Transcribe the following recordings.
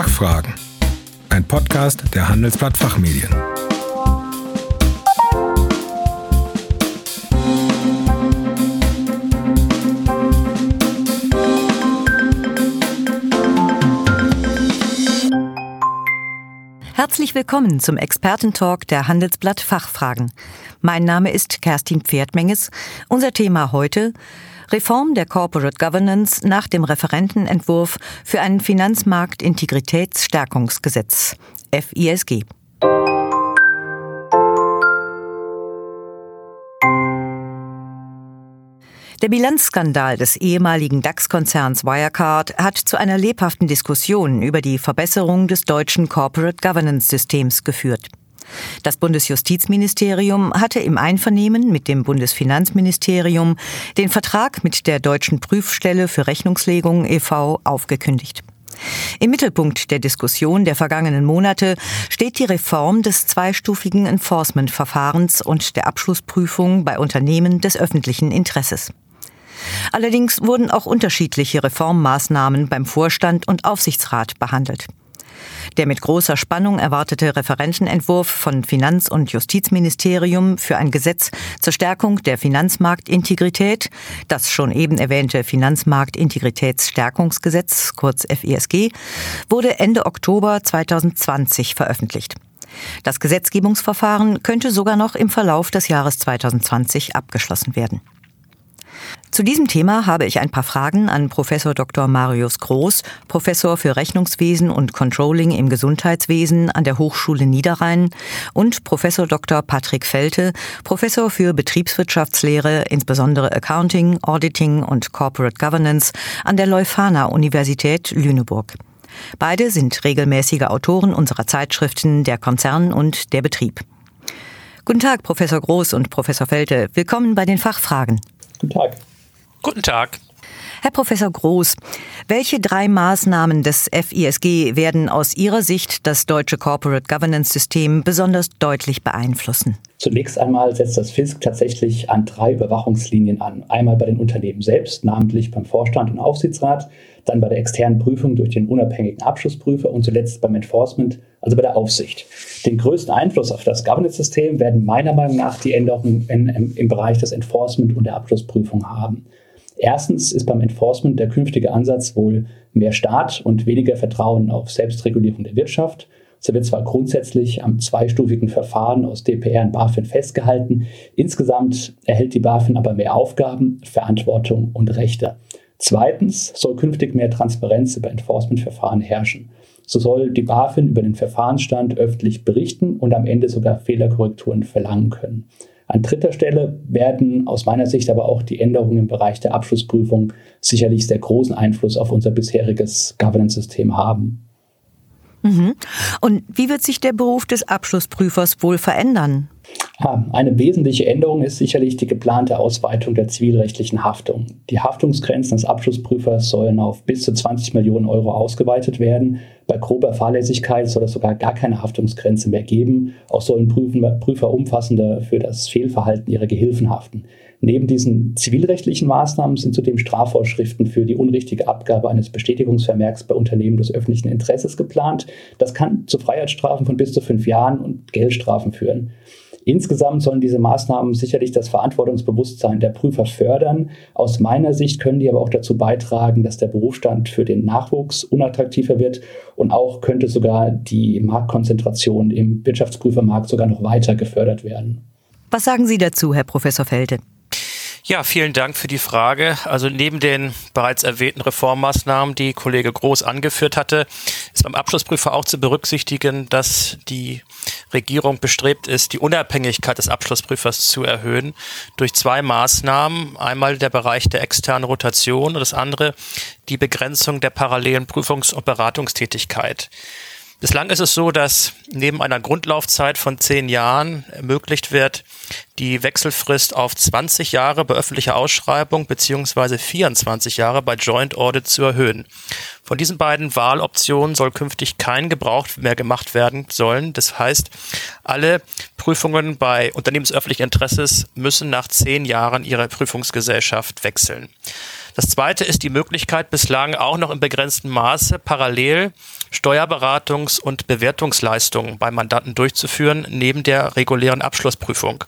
Fachfragen. Ein Podcast der Handelsblatt Fachmedien. Herzlich willkommen zum Expertentalk der Handelsblatt Fachfragen. Mein Name ist Kerstin Pferdmenges. Unser Thema heute Reform der Corporate Governance nach dem Referentenentwurf für ein Finanzmarktintegritätsstärkungsgesetz FISG. Der Bilanzskandal des ehemaligen DAX-Konzerns Wirecard hat zu einer lebhaften Diskussion über die Verbesserung des deutschen Corporate Governance-Systems geführt. Das Bundesjustizministerium hatte im Einvernehmen mit dem Bundesfinanzministerium den Vertrag mit der Deutschen Prüfstelle für Rechnungslegung e.V. aufgekündigt. Im Mittelpunkt der Diskussion der vergangenen Monate steht die Reform des zweistufigen Enforcement-Verfahrens und der Abschlussprüfung bei Unternehmen des öffentlichen Interesses. Allerdings wurden auch unterschiedliche Reformmaßnahmen beim Vorstand und Aufsichtsrat behandelt. Der mit großer Spannung erwartete Referentenentwurf von Finanz- und Justizministerium für ein Gesetz zur Stärkung der Finanzmarktintegrität, das schon eben erwähnte Finanzmarktintegritätsstärkungsgesetz, kurz FISG, wurde Ende Oktober 2020 veröffentlicht. Das Gesetzgebungsverfahren könnte sogar noch im Verlauf des Jahres 2020 abgeschlossen werden. Zu diesem Thema habe ich ein paar Fragen an Professor Dr. Marius Groß, Professor für Rechnungswesen und Controlling im Gesundheitswesen an der Hochschule Niederrhein und Professor Dr. Patrick Felte, Professor für Betriebswirtschaftslehre, insbesondere Accounting, Auditing und Corporate Governance an der Leuphana Universität Lüneburg. Beide sind regelmäßige Autoren unserer Zeitschriften Der Konzern und der Betrieb. Guten Tag, Professor Groß und Professor Felte. Willkommen bei den Fachfragen. Guten Tag. Guten Tag. Herr Professor Groß, welche drei Maßnahmen des FISG werden aus Ihrer Sicht das deutsche Corporate Governance System besonders deutlich beeinflussen? Zunächst einmal setzt das FISG tatsächlich an drei Überwachungslinien an. Einmal bei den Unternehmen selbst, namentlich beim Vorstand und Aufsichtsrat, dann bei der externen Prüfung durch den unabhängigen Abschlussprüfer und zuletzt beim Enforcement, also bei der Aufsicht. Den größten Einfluss auf das Governance-System werden meiner Meinung nach die Änderungen in, im, im Bereich des Enforcement und der Abschlussprüfung haben. Erstens ist beim Enforcement der künftige Ansatz wohl mehr Staat und weniger Vertrauen auf Selbstregulierung der Wirtschaft. So wird zwar grundsätzlich am zweistufigen Verfahren aus DPR und BaFin festgehalten, insgesamt erhält die BaFin aber mehr Aufgaben, Verantwortung und Rechte. Zweitens soll künftig mehr Transparenz über Enforcement-Verfahren herrschen. So soll die BaFin über den Verfahrensstand öffentlich berichten und am Ende sogar Fehlerkorrekturen verlangen können. An dritter Stelle werden aus meiner Sicht aber auch die Änderungen im Bereich der Abschlussprüfung sicherlich sehr großen Einfluss auf unser bisheriges Governance-System haben. Mhm. Und wie wird sich der Beruf des Abschlussprüfers wohl verändern? Eine wesentliche Änderung ist sicherlich die geplante Ausweitung der zivilrechtlichen Haftung. Die Haftungsgrenzen des Abschlussprüfers sollen auf bis zu 20 Millionen Euro ausgeweitet werden. Bei grober Fahrlässigkeit soll es sogar gar keine Haftungsgrenze mehr geben. Auch sollen Prüfer umfassender für das Fehlverhalten ihrer Gehilfen haften. Neben diesen zivilrechtlichen Maßnahmen sind zudem Strafvorschriften für die unrichtige Abgabe eines Bestätigungsvermerks bei Unternehmen des öffentlichen Interesses geplant. Das kann zu Freiheitsstrafen von bis zu fünf Jahren und Geldstrafen führen. Insgesamt sollen diese Maßnahmen sicherlich das Verantwortungsbewusstsein der Prüfer fördern. Aus meiner Sicht können die aber auch dazu beitragen, dass der Berufsstand für den Nachwuchs unattraktiver wird und auch könnte sogar die Marktkonzentration im Wirtschaftsprüfermarkt sogar noch weiter gefördert werden. Was sagen Sie dazu, Herr Professor Felde? Ja, vielen Dank für die Frage. Also neben den bereits erwähnten Reformmaßnahmen, die Kollege Groß angeführt hatte, ist beim Abschlussprüfer auch zu berücksichtigen, dass die Regierung bestrebt ist, die Unabhängigkeit des Abschlussprüfers zu erhöhen durch zwei Maßnahmen. Einmal der Bereich der externen Rotation und das andere die Begrenzung der parallelen Prüfungs- und Beratungstätigkeit. Bislang ist es so, dass neben einer Grundlaufzeit von zehn Jahren ermöglicht wird, die Wechselfrist auf 20 Jahre bei öffentlicher Ausschreibung beziehungsweise 24 Jahre bei Joint Audit zu erhöhen. Von diesen beiden Wahloptionen soll künftig kein Gebrauch mehr gemacht werden sollen. Das heißt, alle Prüfungen bei unternehmensöffentlichen Interesses müssen nach zehn Jahren ihre Prüfungsgesellschaft wechseln. Das zweite ist die Möglichkeit, bislang auch noch im begrenzten Maße parallel Steuerberatungs- und Bewertungsleistungen bei Mandanten durchzuführen, neben der regulären Abschlussprüfung.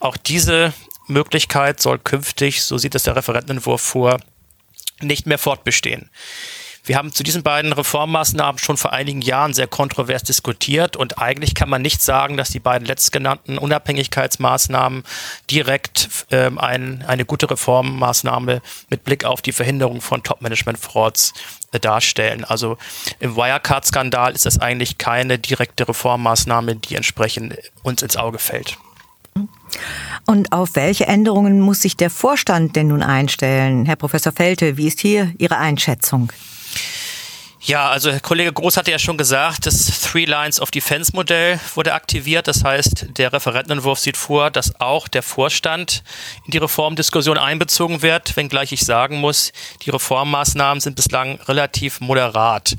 Auch diese Möglichkeit soll künftig, so sieht es der Referentenentwurf vor, nicht mehr fortbestehen. Wir haben zu diesen beiden Reformmaßnahmen schon vor einigen Jahren sehr kontrovers diskutiert und eigentlich kann man nicht sagen, dass die beiden letztgenannten Unabhängigkeitsmaßnahmen direkt ähm, ein, eine gute Reformmaßnahme mit Blick auf die Verhinderung von Top-Management-Frauds äh, darstellen. Also im Wirecard-Skandal ist das eigentlich keine direkte Reformmaßnahme, die entsprechend uns ins Auge fällt. Und auf welche Änderungen muss sich der Vorstand denn nun einstellen? Herr Professor Felte, wie ist hier Ihre Einschätzung? Ja, also Kollege Groß hatte ja schon gesagt, das Three Lines of Defense Modell wurde aktiviert. Das heißt, der Referentenentwurf sieht vor, dass auch der Vorstand in die Reformdiskussion einbezogen wird, wenngleich ich sagen muss, die Reformmaßnahmen sind bislang relativ moderat.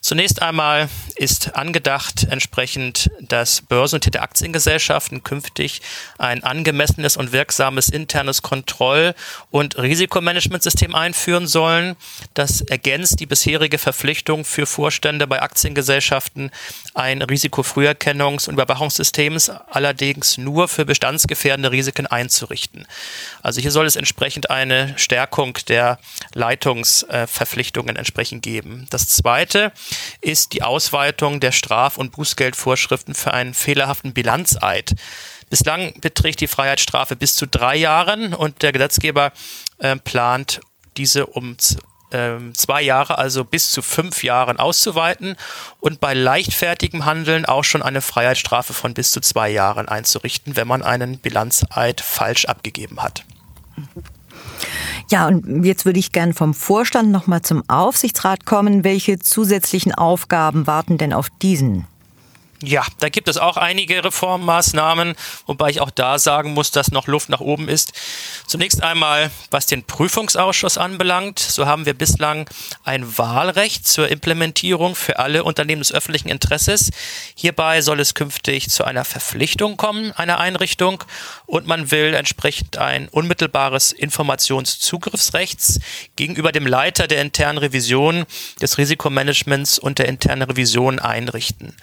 Zunächst einmal ist angedacht, entsprechend, dass börsennotierte Aktiengesellschaften künftig ein angemessenes und wirksames internes Kontroll- und Risikomanagementsystem einführen sollen. Das ergänzt die bisherige Verpflichtung für Vorstände bei Aktiengesellschaften, ein Risikofrüherkennungs- und Überwachungssystem allerdings nur für bestandsgefährdende Risiken einzurichten. Also hier soll es entsprechend eine Stärkung der Leitungsverpflichtungen entsprechend geben. Das zweite ist die Ausweitung der Straf- und Bußgeldvorschriften für einen fehlerhaften Bilanzeid. Bislang beträgt die Freiheitsstrafe bis zu drei Jahren und der Gesetzgeber äh, plant diese um ähm, zwei Jahre, also bis zu fünf Jahren auszuweiten und bei leichtfertigem Handeln auch schon eine Freiheitsstrafe von bis zu zwei Jahren einzurichten, wenn man einen Bilanzeid falsch abgegeben hat. Ja, und jetzt würde ich gern vom Vorstand nochmal zum Aufsichtsrat kommen. Welche zusätzlichen Aufgaben warten denn auf diesen? Ja, da gibt es auch einige Reformmaßnahmen, wobei ich auch da sagen muss, dass noch Luft nach oben ist. Zunächst einmal, was den Prüfungsausschuss anbelangt, so haben wir bislang ein Wahlrecht zur Implementierung für alle Unternehmen des öffentlichen Interesses. Hierbei soll es künftig zu einer Verpflichtung kommen, einer Einrichtung, und man will entsprechend ein unmittelbares Informationszugriffsrechts gegenüber dem Leiter der internen Revision, des Risikomanagements und der internen Revision einrichten.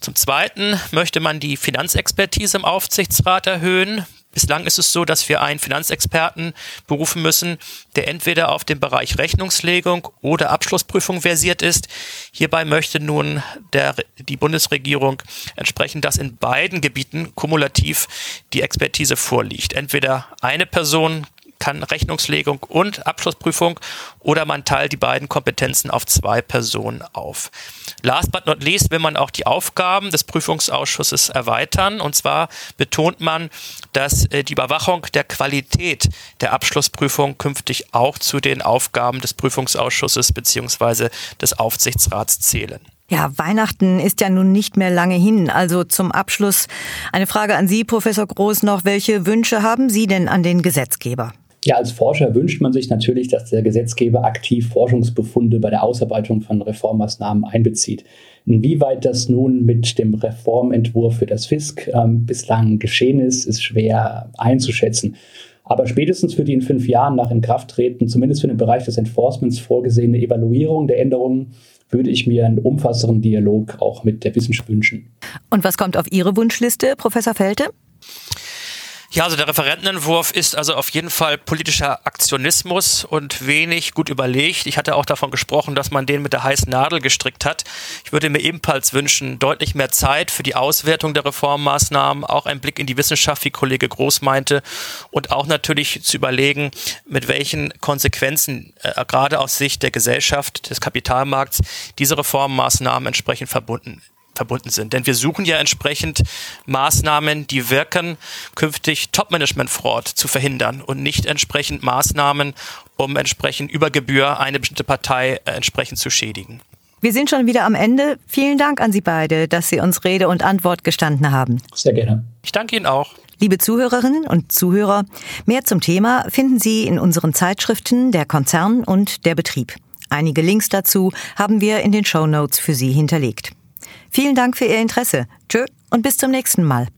Zum Zweiten möchte man die Finanzexpertise im Aufsichtsrat erhöhen. Bislang ist es so, dass wir einen Finanzexperten berufen müssen, der entweder auf dem Bereich Rechnungslegung oder Abschlussprüfung versiert ist. Hierbei möchte nun der, die Bundesregierung entsprechend, dass in beiden Gebieten kumulativ die Expertise vorliegt. Entweder eine Person kann Rechnungslegung und Abschlussprüfung oder man teilt die beiden Kompetenzen auf zwei Personen auf. Last but not least will man auch die Aufgaben des Prüfungsausschusses erweitern. Und zwar betont man, dass äh, die Überwachung der Qualität der Abschlussprüfung künftig auch zu den Aufgaben des Prüfungsausschusses bzw. des Aufsichtsrats zählen. Ja, Weihnachten ist ja nun nicht mehr lange hin. Also zum Abschluss eine Frage an Sie, Professor Groß, noch. Welche Wünsche haben Sie denn an den Gesetzgeber? Ja, als Forscher wünscht man sich natürlich, dass der Gesetzgeber aktiv Forschungsbefunde bei der Ausarbeitung von Reformmaßnahmen einbezieht. Inwieweit das nun mit dem Reformentwurf für das FISK ähm, bislang geschehen ist, ist schwer einzuschätzen. Aber spätestens für die in fünf Jahren nach Inkrafttreten, zumindest für den Bereich des Enforcements vorgesehene Evaluierung der Änderungen, würde ich mir einen umfassenden Dialog auch mit der Wissenschaft wünschen. Und was kommt auf Ihre Wunschliste, Professor Felte? Ja, also der Referentenentwurf ist also auf jeden Fall politischer Aktionismus und wenig gut überlegt. Ich hatte auch davon gesprochen, dass man den mit der heißen Nadel gestrickt hat. Ich würde mir ebenfalls wünschen, deutlich mehr Zeit für die Auswertung der Reformmaßnahmen, auch ein Blick in die Wissenschaft, wie Kollege Groß meinte, und auch natürlich zu überlegen, mit welchen Konsequenzen, äh, gerade aus Sicht der Gesellschaft, des Kapitalmarkts, diese Reformmaßnahmen entsprechend verbunden verbunden sind. Denn wir suchen ja entsprechend Maßnahmen, die wirken, künftig Top-Management-Fraud zu verhindern und nicht entsprechend Maßnahmen, um entsprechend über Gebühr eine bestimmte Partei äh, entsprechend zu schädigen. Wir sind schon wieder am Ende. Vielen Dank an Sie beide, dass Sie uns Rede und Antwort gestanden haben. Sehr gerne. Ich danke Ihnen auch. Liebe Zuhörerinnen und Zuhörer, mehr zum Thema finden Sie in unseren Zeitschriften Der Konzern und der Betrieb. Einige Links dazu haben wir in den Show Notes für Sie hinterlegt. Vielen Dank für Ihr Interesse. Tschö und bis zum nächsten Mal.